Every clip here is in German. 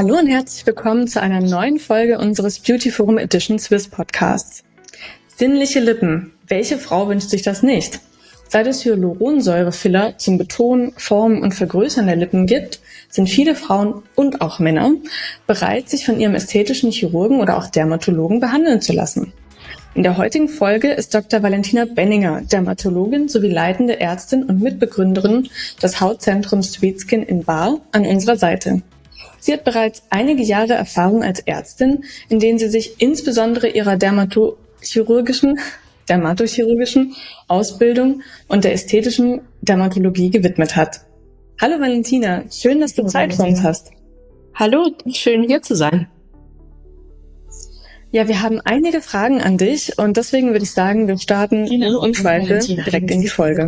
Hallo und herzlich willkommen zu einer neuen Folge unseres Beauty Forum Edition Swiss Podcasts. Sinnliche Lippen. Welche Frau wünscht sich das nicht? Seit es Hyaluronsäurefiller zum Betonen, Formen und Vergrößern der Lippen gibt, sind viele Frauen und auch Männer bereit, sich von ihrem ästhetischen Chirurgen oder auch Dermatologen behandeln zu lassen. In der heutigen Folge ist Dr. Valentina Benninger, Dermatologin sowie leitende Ärztin und Mitbegründerin des Hautzentrums Sweet Skin in Bar, an unserer Seite. Sie hat bereits einige Jahre Erfahrung als Ärztin, in denen sie sich insbesondere ihrer dermatochirurgischen, dermatochirurgischen Ausbildung und der ästhetischen Dermatologie gewidmet hat. Hallo Valentina, schön, dass du Hallo, Zeit für uns hast. Hallo, schön hier zu sein. Ja, wir haben einige Fragen an dich und deswegen würde ich sagen, wir starten genau. ohne Umschweife direkt in die Folge.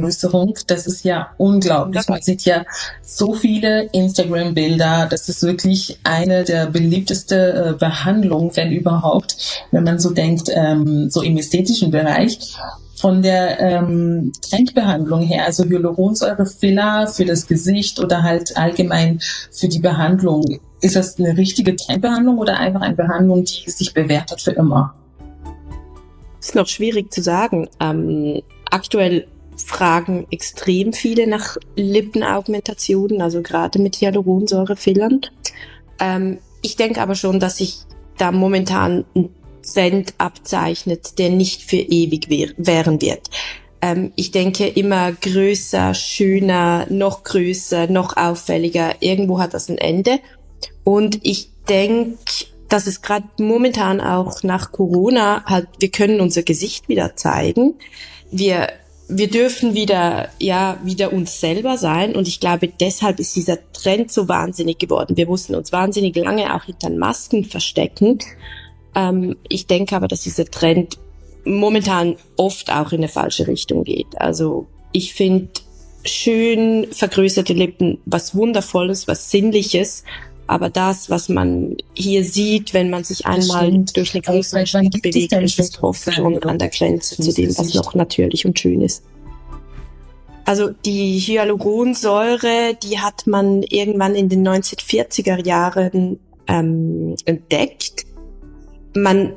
Das ist ja unglaublich. Man sieht ja so viele Instagram-Bilder. Das ist wirklich eine der beliebteste äh, Behandlungen, wenn überhaupt, wenn man so denkt, ähm, so im ästhetischen Bereich von der ähm, Trendbehandlung her, also Hyaluronsäure-Filler für das Gesicht oder halt allgemein für die Behandlung. Ist das eine richtige Trendbehandlung oder einfach eine Behandlung, die sich bewährt hat für immer? Ist noch schwierig zu sagen. Ähm, aktuell fragen extrem viele nach Lippenaugmentationen, also gerade mit Hyaluronsäure-Fillern. Ähm, ich denke aber schon, dass sich da momentan ein Trend abzeichnet, der nicht für ewig währen wird. Ähm, ich denke immer größer, schöner, noch größer, noch auffälliger. Irgendwo hat das ein Ende. Und ich denke, dass es gerade momentan auch nach Corona halt, wir können unser Gesicht wieder zeigen. Wir wir dürfen wieder, ja, wieder uns selber sein. Und ich glaube, deshalb ist dieser Trend so wahnsinnig geworden. Wir mussten uns wahnsinnig lange auch hinter Masken verstecken. Ähm, ich denke aber, dass dieser Trend momentan oft auch in eine falsche Richtung geht. Also ich finde schön vergrößerte Lippen was Wundervolles, was Sinnliches. Aber das, was man hier sieht, wenn man sich einmal durch eine größere Stadt bewegt, ist es oft schon an der Grenze zu dem, was noch natürlich und schön ist. Also die Hyaluronsäure, die hat man irgendwann in den 1940er Jahren ähm, entdeckt. Man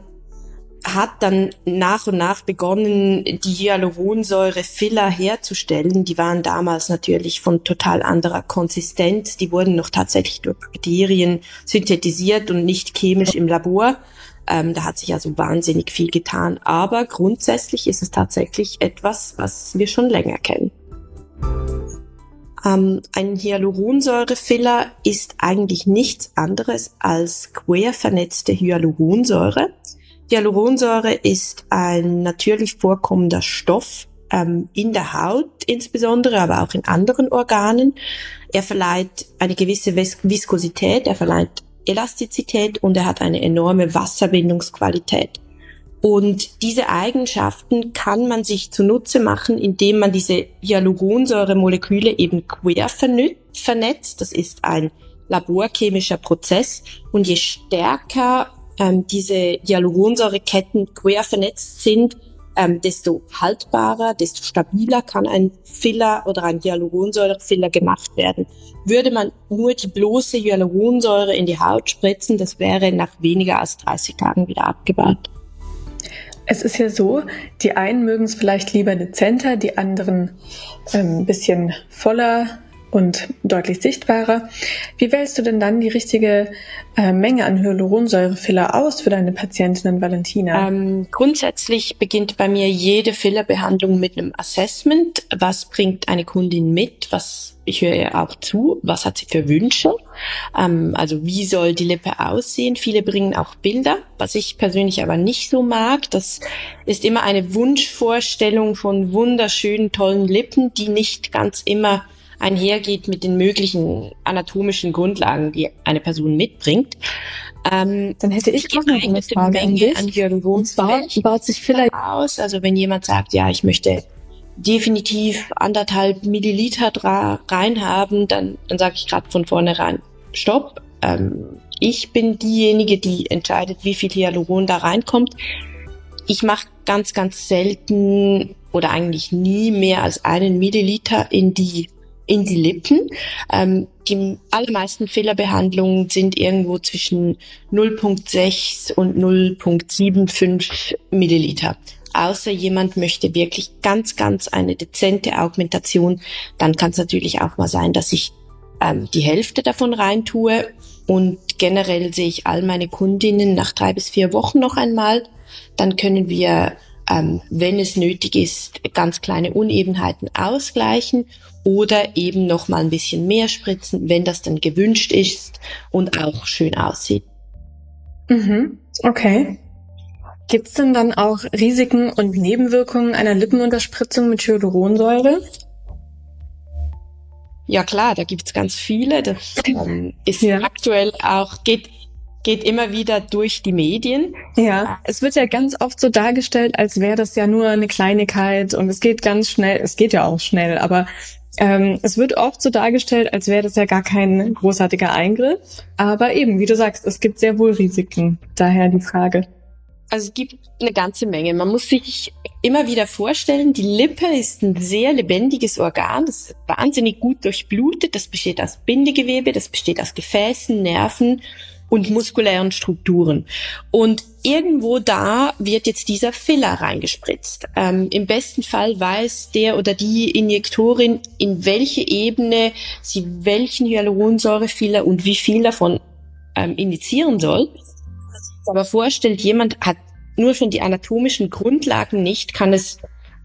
hat dann nach und nach begonnen, die Hyaluronsäure-Filler herzustellen. Die waren damals natürlich von total anderer Konsistenz. Die wurden noch tatsächlich durch Bakterien synthetisiert und nicht chemisch im Labor. Ähm, da hat sich also wahnsinnig viel getan. Aber grundsätzlich ist es tatsächlich etwas, was wir schon länger kennen. Ähm, ein Hyaluronsäurefiller ist eigentlich nichts anderes als quer vernetzte Hyaluronsäure. Hyaluronsäure ist ein natürlich vorkommender Stoff ähm, in der Haut insbesondere, aber auch in anderen Organen. Er verleiht eine gewisse Vis Viskosität, er verleiht Elastizität und er hat eine enorme Wasserbindungsqualität. Und diese Eigenschaften kann man sich zunutze machen, indem man diese Hyaluronsäuremoleküle eben quer vernetzt. Das ist ein laborchemischer Prozess. Und je stärker ähm, diese Hyaluronsäureketten quer vernetzt sind, ähm, desto haltbarer, desto stabiler kann ein Filler oder ein Hyaluronsäurefiller gemacht werden. Würde man nur die bloße Hyaluronsäure in die Haut spritzen, das wäre nach weniger als 30 Tagen wieder abgebaut. Es ist ja so, die einen mögen es vielleicht lieber dezenter, die anderen ein ähm, bisschen voller, und deutlich sichtbarer. Wie wählst du denn dann die richtige äh, Menge an Hyaluronsäurefiller aus für deine Patientinnen, Valentina? Ähm, grundsätzlich beginnt bei mir jede Fillerbehandlung mit einem Assessment. Was bringt eine Kundin mit? Was ich höre ihr auch zu. Was hat sie für Wünsche? Ähm, also wie soll die Lippe aussehen? Viele bringen auch Bilder, was ich persönlich aber nicht so mag. Das ist immer eine Wunschvorstellung von wunderschönen, tollen Lippen, die nicht ganz immer einhergeht mit den möglichen anatomischen Grundlagen, die eine Person mitbringt. Ähm, Dann hätte ich auch noch eine Frage an dich. An Und zwar baut sich vielleicht aus, also wenn jemand sagt, ja, ich möchte definitiv anderthalb Milliliter reinhaben, dann, dann sage ich gerade von vornherein, stopp. Ähm, ich bin diejenige, die entscheidet, wie viel Hyaluron da reinkommt. Ich mache ganz, ganz selten oder eigentlich nie mehr als einen Milliliter in die in die Lippen. Ähm, die allermeisten Fehlerbehandlungen sind irgendwo zwischen 0,6 und 0,75 Milliliter. Außer jemand möchte wirklich ganz, ganz eine dezente Augmentation, dann kann es natürlich auch mal sein, dass ich ähm, die Hälfte davon reintue. Und generell sehe ich all meine Kundinnen nach drei bis vier Wochen noch einmal. Dann können wir ähm, wenn es nötig ist, ganz kleine Unebenheiten ausgleichen oder eben noch mal ein bisschen mehr spritzen, wenn das dann gewünscht ist und auch schön aussieht. Mhm. Okay. Gibt es denn dann auch Risiken und Nebenwirkungen einer Lippenunterspritzung mit Hyaluronsäure? Ja klar, da gibt's ganz viele. Das ähm, ist ja. aktuell auch, geht geht immer wieder durch die Medien. Ja, es wird ja ganz oft so dargestellt, als wäre das ja nur eine Kleinigkeit und es geht ganz schnell. Es geht ja auch schnell, aber ähm, es wird oft so dargestellt, als wäre das ja gar kein großartiger Eingriff. Aber eben, wie du sagst, es gibt sehr wohl Risiken. Daher die Frage. Also es gibt eine ganze Menge. Man muss sich immer wieder vorstellen, die Lippe ist ein sehr lebendiges Organ, das ist wahnsinnig gut durchblutet, das besteht aus Bindegewebe, das besteht aus Gefäßen, Nerven und muskulären Strukturen. Und irgendwo da wird jetzt dieser Filler reingespritzt. Ähm, Im besten Fall weiß der oder die Injektorin, in welche Ebene sie welchen Hyaluronsäurefiller und wie viel davon ähm, injizieren soll. Aber vorstellt, jemand hat nur schon die anatomischen Grundlagen nicht, kann es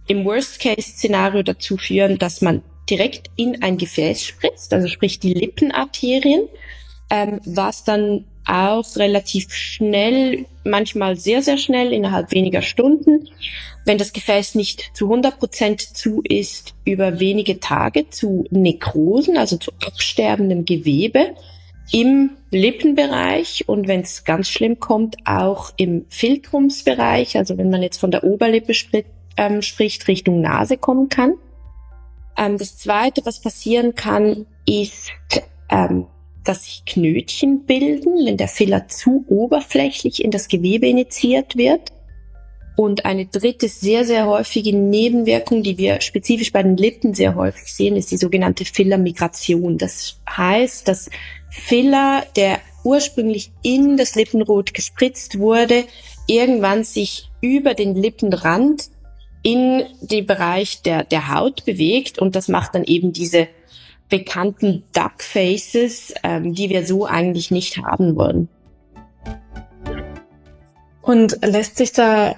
im Worst-Case-Szenario dazu führen, dass man direkt in ein Gefäß spritzt, also sprich die Lippenarterien, ähm, was dann auch relativ schnell, manchmal sehr, sehr schnell, innerhalb weniger Stunden, wenn das Gefäß nicht zu 100 Prozent zu ist, über wenige Tage zu Nekrosen, also zu absterbendem Gewebe im Lippenbereich und wenn es ganz schlimm kommt, auch im Filtrumsbereich, also wenn man jetzt von der Oberlippe spri ähm, spricht, Richtung Nase kommen kann. Ähm, das Zweite, was passieren kann, ist ähm, dass sich Knötchen bilden, wenn der Filler zu oberflächlich in das Gewebe initiiert wird. Und eine dritte sehr, sehr häufige Nebenwirkung, die wir spezifisch bei den Lippen sehr häufig sehen, ist die sogenannte Fillermigration. Das heißt, dass Filler, der ursprünglich in das Lippenrot gespritzt wurde, irgendwann sich über den Lippenrand in den Bereich der, der Haut bewegt und das macht dann eben diese bekannten Duck Faces, ähm, die wir so eigentlich nicht haben wollen. Und lässt sich da,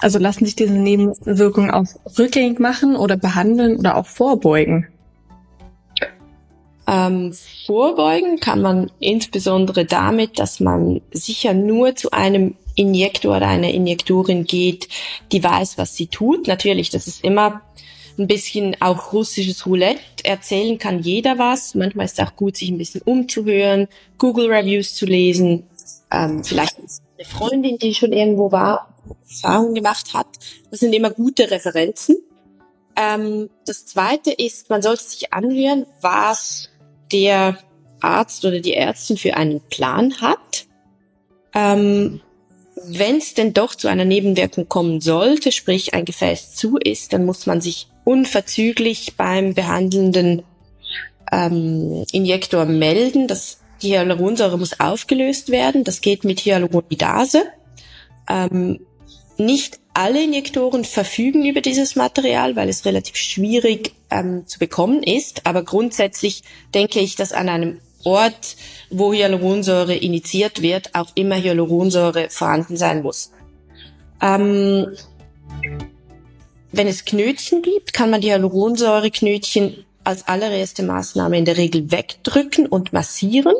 also lassen sich diese Nebenwirkungen auch rückgängig machen oder behandeln oder auch vorbeugen? Ähm, vorbeugen kann man insbesondere damit, dass man sicher nur zu einem Injektor oder einer Injektorin geht, die weiß, was sie tut. Natürlich, das ist immer ein bisschen auch russisches Roulette. Erzählen kann jeder was. Manchmal ist es auch gut, sich ein bisschen umzuhören, Google Reviews zu lesen. Ähm, vielleicht eine Freundin, die schon irgendwo war, Erfahrungen gemacht hat. Das sind immer gute Referenzen. Ähm, das zweite ist, man sollte sich anhören, was der Arzt oder die Ärztin für einen Plan hat. Ähm, wenn es denn doch zu einer Nebenwirkung kommen sollte, sprich ein Gefäß zu ist, dann muss man sich unverzüglich beim behandelnden ähm, Injektor melden. Das, die Hyaluronsäure muss aufgelöst werden. Das geht mit Hyaluronidase. Ähm, nicht alle Injektoren verfügen über dieses Material, weil es relativ schwierig ähm, zu bekommen ist. Aber grundsätzlich denke ich, dass an einem Ort, wo Hyaluronsäure initiiert wird, auch immer Hyaluronsäure vorhanden sein muss. Ähm, wenn es Knötchen gibt, kann man die Hyaluronsäureknötchen als allererste Maßnahme in der Regel wegdrücken und massieren.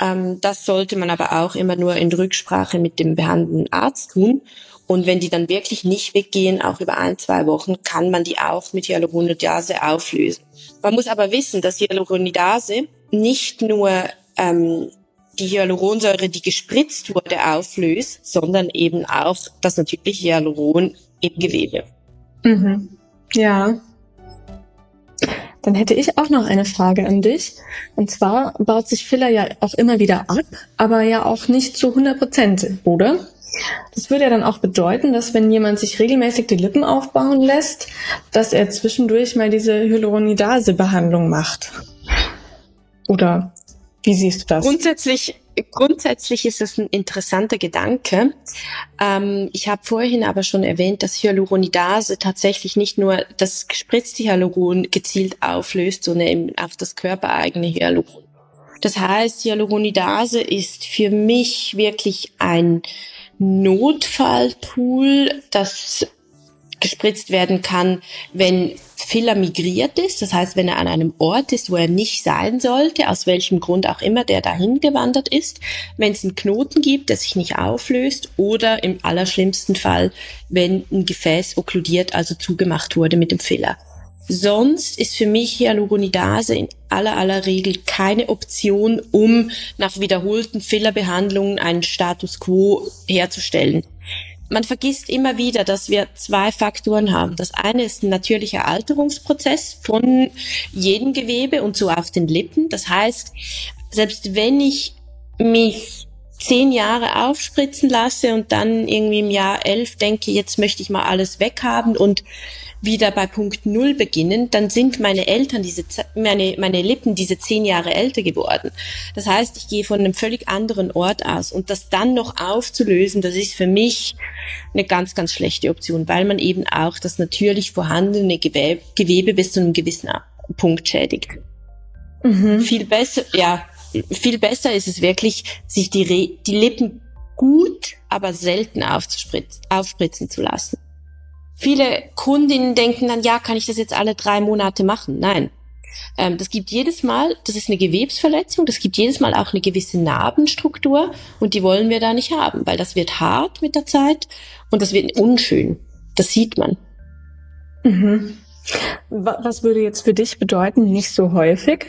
Ähm, das sollte man aber auch immer nur in Rücksprache mit dem behandelnden Arzt tun. Und wenn die dann wirklich nicht weggehen, auch über ein, zwei Wochen, kann man die auch mit Hyaluronidase auflösen. Man muss aber wissen, dass Hyaluronidase nicht nur ähm, die Hyaluronsäure, die gespritzt wurde, auflöst, sondern eben auch das natürliche Hyaluron im Gewebe. Mhm. Ja. Dann hätte ich auch noch eine Frage an dich. Und zwar baut sich Filler ja auch immer wieder ab, aber ja auch nicht zu 100 Prozent, oder? Das würde ja dann auch bedeuten, dass wenn jemand sich regelmäßig die Lippen aufbauen lässt, dass er zwischendurch mal diese Hyaluronidase-Behandlung macht. Oder wie siehst du das? Grundsätzlich grundsätzlich ist es ein interessanter Gedanke. Ähm, ich habe vorhin aber schon erwähnt, dass Hyaluronidase tatsächlich nicht nur das gespritzte Hyaluron gezielt auflöst, sondern eben auch das körpereigene Hyaluron. Das heißt, Hyaluronidase ist für mich wirklich ein Notfalltool, das gespritzt werden kann, wenn Filler migriert ist, das heißt, wenn er an einem Ort ist, wo er nicht sein sollte, aus welchem Grund auch immer der dahin gewandert ist, wenn es einen Knoten gibt, der sich nicht auflöst oder im allerschlimmsten Fall, wenn ein Gefäß okkludiert, also zugemacht wurde mit dem Filler. Sonst ist für mich Hyaluronidase in aller aller Regel keine Option, um nach wiederholten Fillerbehandlungen einen Status quo herzustellen man vergisst immer wieder, dass wir zwei Faktoren haben. Das eine ist ein natürlicher Alterungsprozess von jedem Gewebe und so auch den Lippen. Das heißt, selbst wenn ich mich zehn Jahre aufspritzen lasse und dann irgendwie im Jahr elf denke, jetzt möchte ich mal alles weghaben und wieder bei Punkt Null beginnen, dann sind meine Eltern, diese, meine, meine Lippen diese zehn Jahre älter geworden. Das heißt, ich gehe von einem völlig anderen Ort aus und das dann noch aufzulösen, das ist für mich eine ganz, ganz schlechte Option, weil man eben auch das natürlich vorhandene Gewebe, Gewebe bis zu einem gewissen Punkt schädigt. Mhm. Viel besser, ja, viel besser ist es wirklich, sich die, Re die Lippen gut, aber selten aufzuspritzen, aufspritzen zu lassen. Viele Kundinnen denken dann, ja, kann ich das jetzt alle drei Monate machen? Nein. Ähm, das gibt jedes Mal, das ist eine Gewebsverletzung, das gibt jedes Mal auch eine gewisse Narbenstruktur und die wollen wir da nicht haben, weil das wird hart mit der Zeit und das wird unschön. Das sieht man. Mhm. Was würde jetzt für dich bedeuten, nicht so häufig?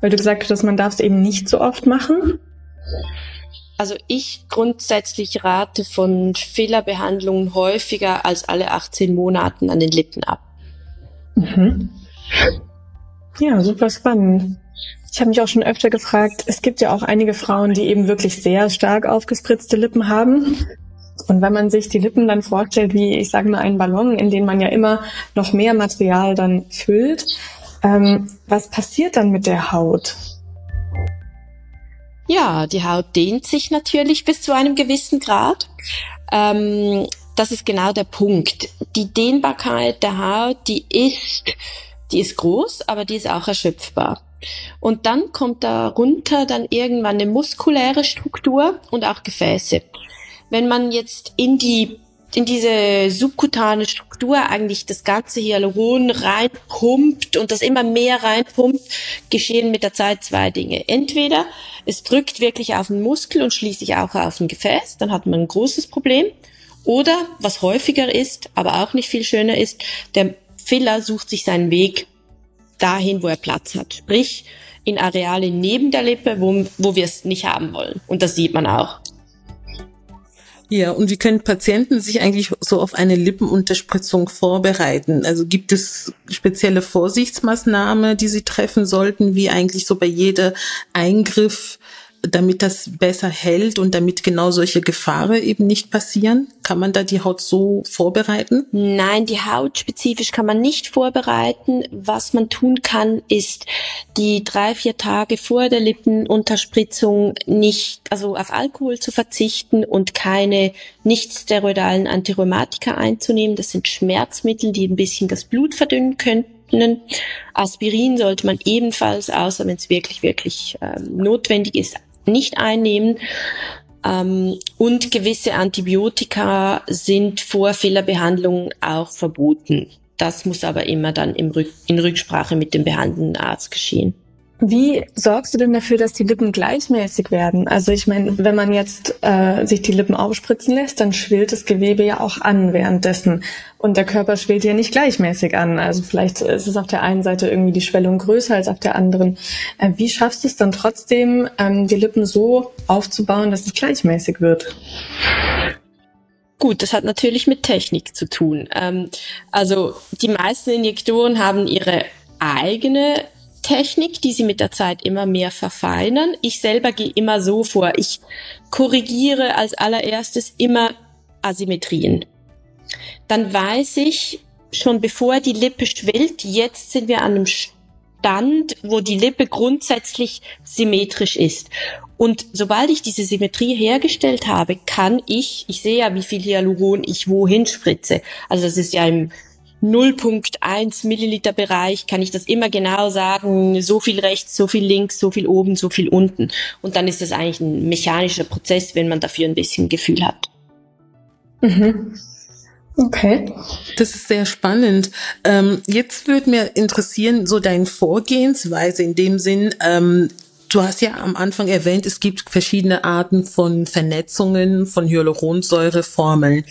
Weil du gesagt hast, man darf es eben nicht so oft machen. Also ich grundsätzlich rate von Fehlerbehandlungen häufiger als alle 18 Monaten an den Lippen ab. Mhm. Ja, super spannend. Ich habe mich auch schon öfter gefragt, es gibt ja auch einige Frauen, die eben wirklich sehr stark aufgespritzte Lippen haben. Und wenn man sich die Lippen dann vorstellt, wie ich sage mal einen Ballon, in den man ja immer noch mehr Material dann füllt, ähm, was passiert dann mit der Haut? Ja, die Haut dehnt sich natürlich bis zu einem gewissen Grad. Ähm, das ist genau der Punkt. Die Dehnbarkeit der Haut, die ist, die ist groß, aber die ist auch erschöpfbar. Und dann kommt darunter dann irgendwann eine muskuläre Struktur und auch Gefäße. Wenn man jetzt in die in diese subkutane Struktur eigentlich das ganze Hyaluron reinpumpt und das immer mehr reinpumpt, geschehen mit der Zeit zwei Dinge. Entweder es drückt wirklich auf den Muskel und schließlich auch auf ein Gefäß, dann hat man ein großes Problem. Oder, was häufiger ist, aber auch nicht viel schöner ist, der Filler sucht sich seinen Weg dahin, wo er Platz hat. Sprich, in Areale neben der Lippe, wo, wo wir es nicht haben wollen. Und das sieht man auch. Ja, und wie können Patienten sich eigentlich so auf eine Lippenunterspritzung vorbereiten? Also gibt es spezielle Vorsichtsmaßnahmen, die sie treffen sollten, wie eigentlich so bei jeder Eingriff damit das besser hält und damit genau solche Gefahren eben nicht passieren? Kann man da die Haut so vorbereiten? Nein, die Haut spezifisch kann man nicht vorbereiten. Was man tun kann, ist die drei, vier Tage vor der Lippenunterspritzung nicht, also auf Alkohol zu verzichten und keine nicht steroidalen Antirheumatika einzunehmen. Das sind Schmerzmittel, die ein bisschen das Blut verdünnen könnten. Aspirin sollte man ebenfalls, außer wenn es wirklich, wirklich ähm, notwendig ist, nicht einnehmen. Ähm, und gewisse Antibiotika sind vor Fehlerbehandlung auch verboten. Das muss aber immer dann Rück in Rücksprache mit dem behandelnden Arzt geschehen. Wie sorgst du denn dafür, dass die Lippen gleichmäßig werden? Also ich meine, wenn man jetzt äh, sich die Lippen aufspritzen lässt, dann schwillt das Gewebe ja auch an währenddessen. Und der Körper schwillt ja nicht gleichmäßig an. Also vielleicht ist es auf der einen Seite irgendwie die Schwellung größer als auf der anderen. Äh, wie schaffst du es dann trotzdem, ähm, die Lippen so aufzubauen, dass es gleichmäßig wird? Gut, das hat natürlich mit Technik zu tun. Ähm, also die meisten Injektoren haben ihre eigene Technik, die sie mit der Zeit immer mehr verfeinern. Ich selber gehe immer so vor. Ich korrigiere als allererstes immer Asymmetrien. Dann weiß ich schon bevor die Lippe schwillt, jetzt sind wir an einem Stand, wo die Lippe grundsätzlich symmetrisch ist. Und sobald ich diese Symmetrie hergestellt habe, kann ich, ich sehe ja, wie viel Hyaluron ich wohin spritze. Also das ist ja im 0.1 Milliliter Bereich kann ich das immer genau sagen, so viel rechts, so viel links, so viel oben, so viel unten. Und dann ist das eigentlich ein mechanischer Prozess, wenn man dafür ein bisschen Gefühl hat. Mhm. Okay. Das ist sehr spannend. Ähm, jetzt würde mir interessieren, so deine Vorgehensweise in dem Sinn, ähm, Du hast ja am Anfang erwähnt, es gibt verschiedene Arten von Vernetzungen von Hyaluronsäureformeln.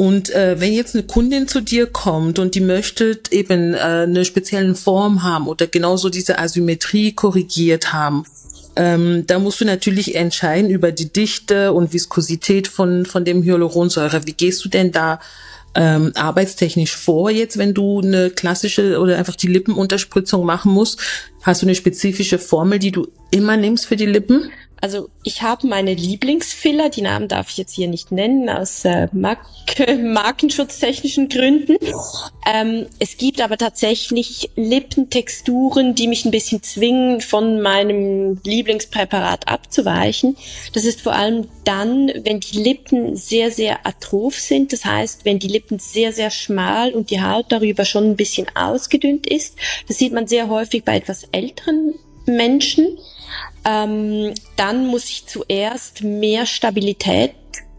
Und äh, wenn jetzt eine Kundin zu dir kommt und die möchte eben äh, eine spezielle Form haben oder genauso diese Asymmetrie korrigiert haben, ähm, da musst du natürlich entscheiden über die Dichte und Viskosität von, von dem Hyaluronsäure. Wie gehst du denn da ähm, arbeitstechnisch vor jetzt, wenn du eine klassische oder einfach die Lippenunterspritzung machen musst? Hast du eine spezifische Formel, die du immer nimmst für die Lippen? Also ich habe meine Lieblingsfiller, die Namen darf ich jetzt hier nicht nennen, aus äh, Mark markenschutztechnischen Gründen. Ähm, es gibt aber tatsächlich Lippentexturen, die mich ein bisschen zwingen, von meinem Lieblingspräparat abzuweichen. Das ist vor allem dann, wenn die Lippen sehr, sehr atroph sind. Das heißt, wenn die Lippen sehr, sehr schmal und die Haut darüber schon ein bisschen ausgedünnt ist. Das sieht man sehr häufig bei etwas älteren Menschen ähm, dann muss ich zuerst mehr Stabilität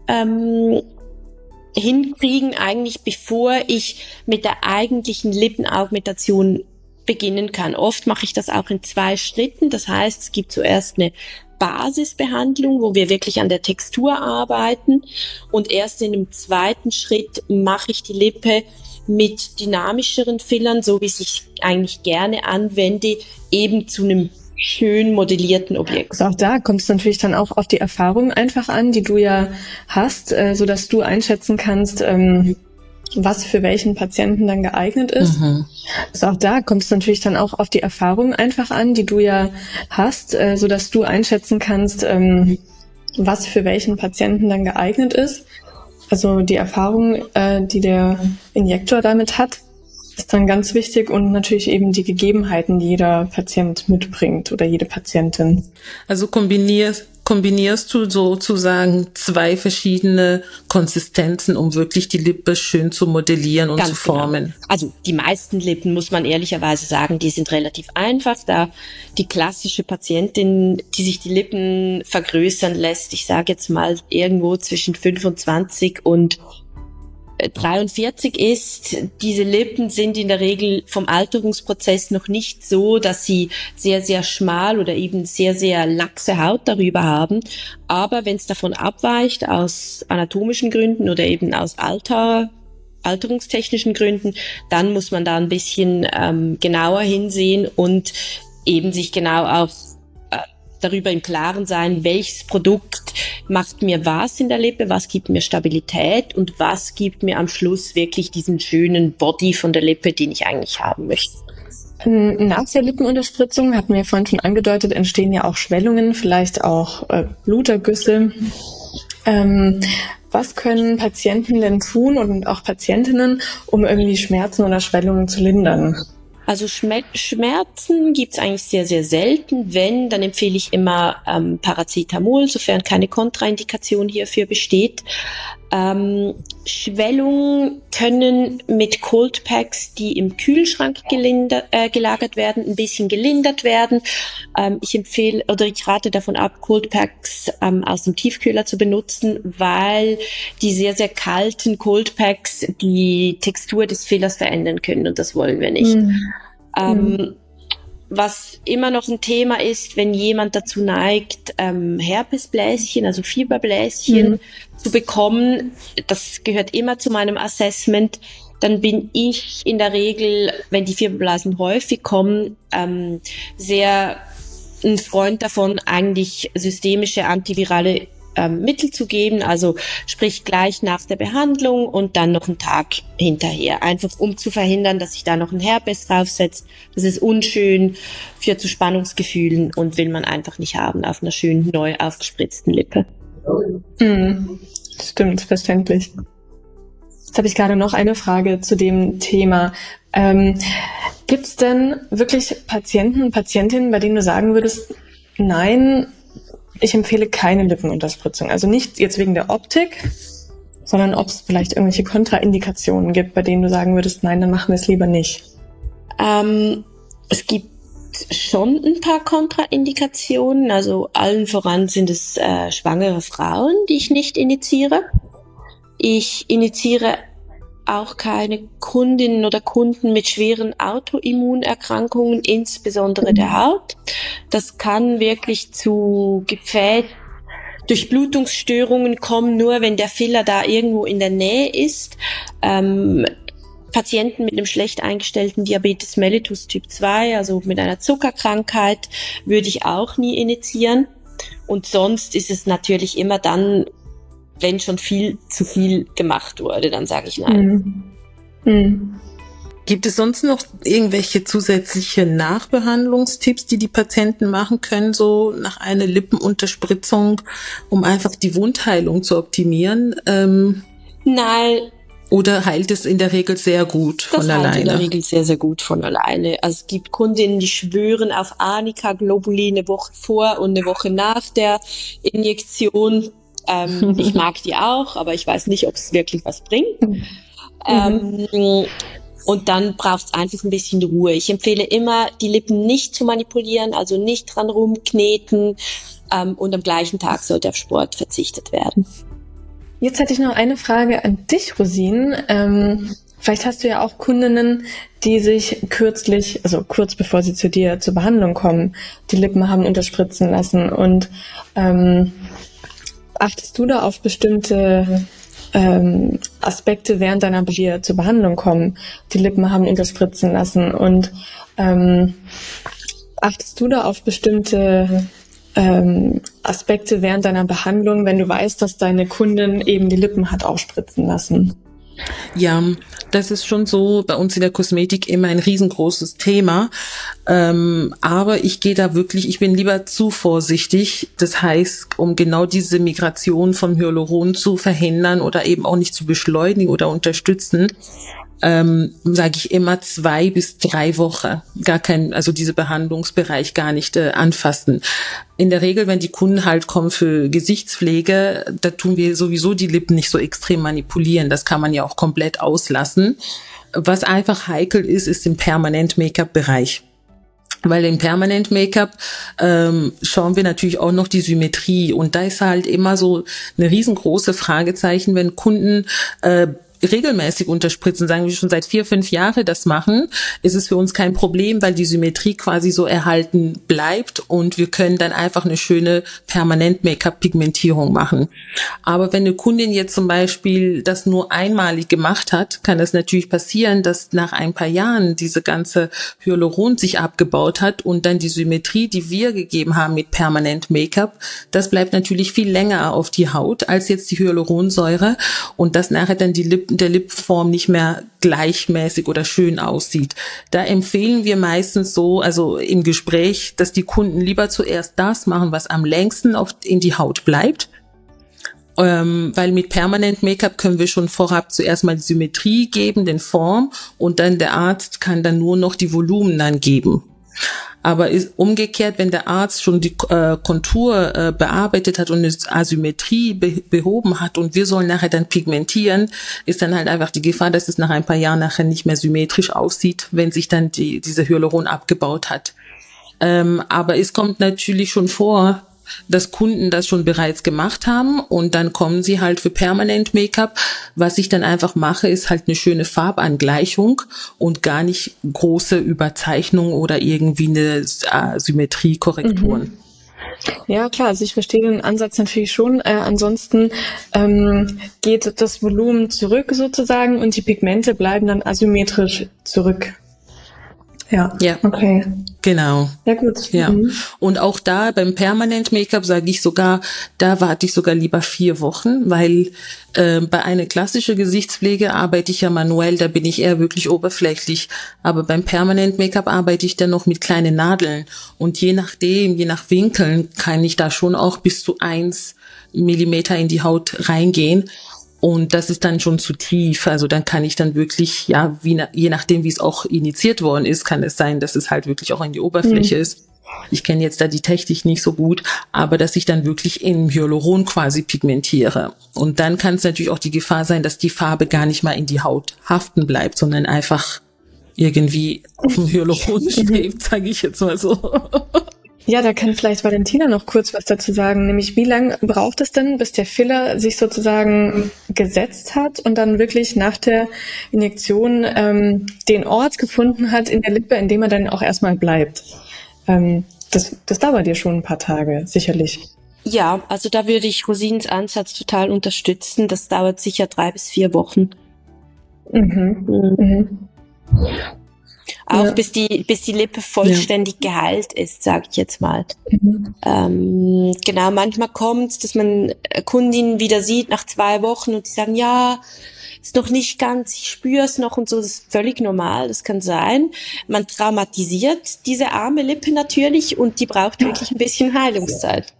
ähm, hinkriegen, eigentlich bevor ich mit der eigentlichen Lippenaugmentation beginnen kann. Oft mache ich das auch in zwei Schritten. Das heißt, es gibt zuerst eine Basisbehandlung, wo wir wirklich an der Textur arbeiten. Und erst in einem zweiten Schritt mache ich die Lippe mit dynamischeren Fillern, so wie ich eigentlich gerne anwende, eben zu einem schön modellierten Objekt. Also auch da kommt es natürlich dann auch auf die Erfahrung einfach an, die du ja hast, äh, so dass du einschätzen kannst, ähm, was für welchen Patienten dann geeignet ist. Mhm. Also auch da kommt es natürlich dann auch auf die Erfahrung einfach an, die du ja hast, äh, so dass du einschätzen kannst, ähm, was für welchen Patienten dann geeignet ist. Also die Erfahrung, äh, die der Injektor damit hat, ist dann ganz wichtig und natürlich eben die Gegebenheiten, die jeder Patient mitbringt oder jede Patientin. Also kombinierst, kombinierst du sozusagen zwei verschiedene Konsistenzen, um wirklich die Lippe schön zu modellieren und Ganz zu genau. formen. Genau. Also die meisten Lippen, muss man ehrlicherweise sagen, die sind relativ einfach. Da die klassische Patientin, die sich die Lippen vergrößern lässt, ich sage jetzt mal irgendwo zwischen 25 und 43 ist, diese Lippen sind in der Regel vom Alterungsprozess noch nicht so, dass sie sehr, sehr schmal oder eben sehr, sehr laxe Haut darüber haben. Aber wenn es davon abweicht, aus anatomischen Gründen oder eben aus Alter, alterungstechnischen Gründen, dann muss man da ein bisschen ähm, genauer hinsehen und eben sich genau auf darüber im Klaren sein, welches Produkt macht mir was in der Lippe, was gibt mir Stabilität und was gibt mir am Schluss wirklich diesen schönen Body von der Lippe, den ich eigentlich haben möchte. Nach der Lippenunterspritzung, hatten wir vorhin schon angedeutet, entstehen ja auch Schwellungen, vielleicht auch äh, Blutergüsse. Ähm, was können Patienten denn tun und auch Patientinnen, um irgendwie Schmerzen oder Schwellungen zu lindern? Also Schmerzen gibt's eigentlich sehr, sehr selten. Wenn, dann empfehle ich immer ähm, Paracetamol, sofern keine Kontraindikation hierfür besteht. Ähm, Schwellungen können mit Cold Packs, die im Kühlschrank gelindert, äh, gelagert werden, ein bisschen gelindert werden. Ähm, ich empfehle oder ich rate davon ab, Cold Packs ähm, aus dem Tiefkühler zu benutzen, weil die sehr, sehr kalten Cold Packs die Textur des Fillers verändern können und das wollen wir nicht. Mhm. Ähm, mhm was immer noch ein Thema ist, wenn jemand dazu neigt, ähm, Herpesbläschen, also Fieberbläschen mhm. zu bekommen, das gehört immer zu meinem Assessment, dann bin ich in der Regel, wenn die Fieberblasen häufig kommen, ähm, sehr ein Freund davon, eigentlich systemische antivirale ähm, Mittel zu geben, also sprich gleich nach der Behandlung und dann noch einen Tag hinterher, einfach um zu verhindern, dass sich da noch ein Herpes draufsetzt. Das ist unschön, führt zu Spannungsgefühlen und will man einfach nicht haben auf einer schönen neu aufgespritzten Lippe. Mhm. Stimmt, verständlich. Jetzt habe ich gerade noch eine Frage zu dem Thema. Ähm, Gibt es denn wirklich Patienten, Patientinnen, bei denen du sagen würdest, nein, ich empfehle keine Lippenunterspritzung. Also nicht jetzt wegen der Optik, sondern ob es vielleicht irgendwelche Kontraindikationen gibt, bei denen du sagen würdest, nein, dann machen wir es lieber nicht. Ähm, es gibt schon ein paar Kontraindikationen. Also allen voran sind es äh, schwangere Frauen, die ich nicht initiiere. Ich initiiere auch keine Kundinnen oder Kunden mit schweren Autoimmunerkrankungen, insbesondere der Haut. Das kann wirklich zu Gefäß Durchblutungsstörungen kommen, nur wenn der Filler da irgendwo in der Nähe ist. Ähm, Patienten mit einem schlecht eingestellten Diabetes mellitus Typ 2, also mit einer Zuckerkrankheit, würde ich auch nie initiieren. Und sonst ist es natürlich immer dann wenn schon viel zu viel gemacht wurde, dann sage ich nein. Mhm. Mhm. Gibt es sonst noch irgendwelche zusätzliche Nachbehandlungstipps, die die Patienten machen können, so nach einer Lippenunterspritzung, um einfach die Wundheilung zu optimieren? Ähm, Nein. Oder heilt es in der Regel sehr gut das von alleine? Das heilt in der Regel sehr, sehr gut von alleine. Also es gibt Kundinnen, die schwören auf Anika-Globuli eine Woche vor und eine Woche nach der Injektion. Ähm, ich mag die auch, aber ich weiß nicht, ob es wirklich was bringt. Mhm. Ähm, und dann braucht es einfach ein bisschen Ruhe. Ich empfehle immer, die Lippen nicht zu manipulieren, also nicht dran rumkneten. Ähm, und am gleichen Tag sollte auf Sport verzichtet werden. Jetzt hätte ich noch eine Frage an dich, Rosin. Ähm, vielleicht hast du ja auch Kundinnen, die sich kürzlich, also kurz bevor sie zu dir zur Behandlung kommen, die Lippen haben unterspritzen lassen und ähm, achtest du da auf bestimmte ähm, Aspekte während deiner hier zur Behandlung kommen? Die Lippen haben unterspritzen lassen und ähm, achtest du da auf bestimmte ähm, Aspekte während deiner Behandlung, wenn du weißt, dass deine Kundin eben die Lippen hat aufspritzen lassen? Ja, das ist schon so bei uns in der Kosmetik immer ein riesengroßes Thema. Ähm, aber ich gehe da wirklich, ich bin lieber zu vorsichtig. Das heißt, um genau diese Migration vom Hyaluron zu verhindern oder eben auch nicht zu beschleunigen oder unterstützen, ähm, sage ich immer zwei bis drei Wochen gar kein, also diese Behandlungsbereich gar nicht äh, anfassen. In der Regel, wenn die Kunden halt kommen für Gesichtspflege, da tun wir sowieso die Lippen nicht so extrem manipulieren. Das kann man ja auch komplett auslassen. Was einfach heikel ist, ist im Permanent-Make-up-Bereich. Weil im Permanent Make-up ähm, schauen wir natürlich auch noch die Symmetrie und da ist halt immer so eine riesengroße Fragezeichen, wenn Kunden äh, regelmäßig unterspritzen, sagen wir schon seit vier, fünf Jahren das machen, ist es für uns kein Problem, weil die Symmetrie quasi so erhalten bleibt und wir können dann einfach eine schöne permanent Make-up-Pigmentierung machen. Aber wenn eine Kundin jetzt zum Beispiel das nur einmalig gemacht hat, kann es natürlich passieren, dass nach ein paar Jahren diese ganze Hyaluron sich abgebaut hat und dann die Symmetrie, die wir gegeben haben mit permanent Make-up, das bleibt natürlich viel länger auf die Haut als jetzt die Hyaluronsäure und das nachher dann die Lippen der Lippenform nicht mehr gleichmäßig oder schön aussieht. Da empfehlen wir meistens so, also im Gespräch, dass die Kunden lieber zuerst das machen, was am längsten auf, in die Haut bleibt. Ähm, weil mit Permanent Make-up können wir schon vorab zuerst mal Symmetrie geben, den Form und dann der Arzt kann dann nur noch die Volumen dann geben. Aber ist umgekehrt, wenn der Arzt schon die äh, Kontur äh, bearbeitet hat und eine Asymmetrie be behoben hat und wir sollen nachher dann pigmentieren, ist dann halt einfach die Gefahr, dass es nach ein paar Jahren nachher nicht mehr symmetrisch aussieht, wenn sich dann die, diese Hyaluron abgebaut hat. Ähm, aber es kommt natürlich schon vor, dass Kunden das schon bereits gemacht haben und dann kommen sie halt für Permanent Make-up. Was ich dann einfach mache, ist halt eine schöne Farbangleichung und gar nicht große Überzeichnung oder irgendwie eine Symmetriekorrekturen. Mhm. Ja, klar, also ich verstehe den Ansatz natürlich schon. Äh, ansonsten ähm, geht das Volumen zurück sozusagen und die Pigmente bleiben dann asymmetrisch zurück. Ja. Ja. Okay. Genau. Ja, gut. Ja. Mhm. Und auch da beim Permanent Make-up sage ich sogar, da warte ich sogar lieber vier Wochen, weil äh, bei einer klassischen Gesichtspflege arbeite ich ja manuell, da bin ich eher wirklich oberflächlich. Aber beim Permanent Make-up arbeite ich dann noch mit kleinen Nadeln. Und je nachdem, je nach Winkeln, kann ich da schon auch bis zu eins Millimeter in die Haut reingehen. Und das ist dann schon zu tief. Also dann kann ich dann wirklich, ja, wie, je nachdem, wie es auch initiiert worden ist, kann es sein, dass es halt wirklich auch in die Oberfläche mhm. ist. Ich kenne jetzt da die Technik nicht so gut, aber dass ich dann wirklich in Hyaluron quasi pigmentiere. Und dann kann es natürlich auch die Gefahr sein, dass die Farbe gar nicht mal in die Haut haften bleibt, sondern einfach irgendwie auf dem Hyaluron schwebt, sage ich jetzt mal so. Ja, da kann vielleicht Valentina noch kurz was dazu sagen, nämlich wie lange braucht es denn, bis der Filler sich sozusagen gesetzt hat und dann wirklich nach der Injektion ähm, den Ort gefunden hat in der Lippe, in dem er dann auch erstmal bleibt. Ähm, das, das dauert ja schon ein paar Tage, sicherlich. Ja, also da würde ich Rosins Ansatz total unterstützen. Das dauert sicher drei bis vier Wochen. Mhm. Mhm. Auch ja. bis die, bis die Lippe vollständig ja. geheilt ist, sage ich jetzt mal. Mhm. Ähm, genau, manchmal kommt dass man Kundinnen wieder sieht nach zwei Wochen und die sagen, ja, ist noch nicht ganz, ich spüre es noch und so, das ist völlig normal, das kann sein. Man traumatisiert diese arme Lippe natürlich und die braucht wirklich ein bisschen Heilungszeit.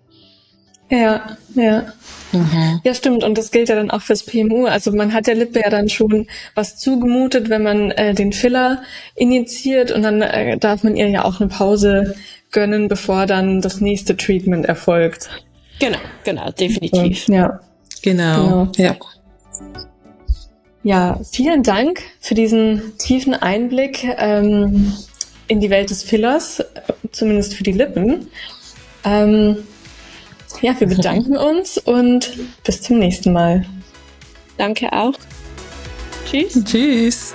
Ja, ja. Mhm. Ja, stimmt. Und das gilt ja dann auch fürs PMU. Also man hat der Lippe ja dann schon was zugemutet, wenn man äh, den Filler initiiert und dann äh, darf man ihr ja auch eine Pause gönnen, bevor dann das nächste Treatment erfolgt. Genau, genau, definitiv. Ja. Genau. genau. Ja. Ja, vielen Dank für diesen tiefen Einblick ähm, in die Welt des Fillers, zumindest für die Lippen. Ähm, ja, wir bedanken uns und bis zum nächsten Mal. Danke auch. Tschüss. Tschüss.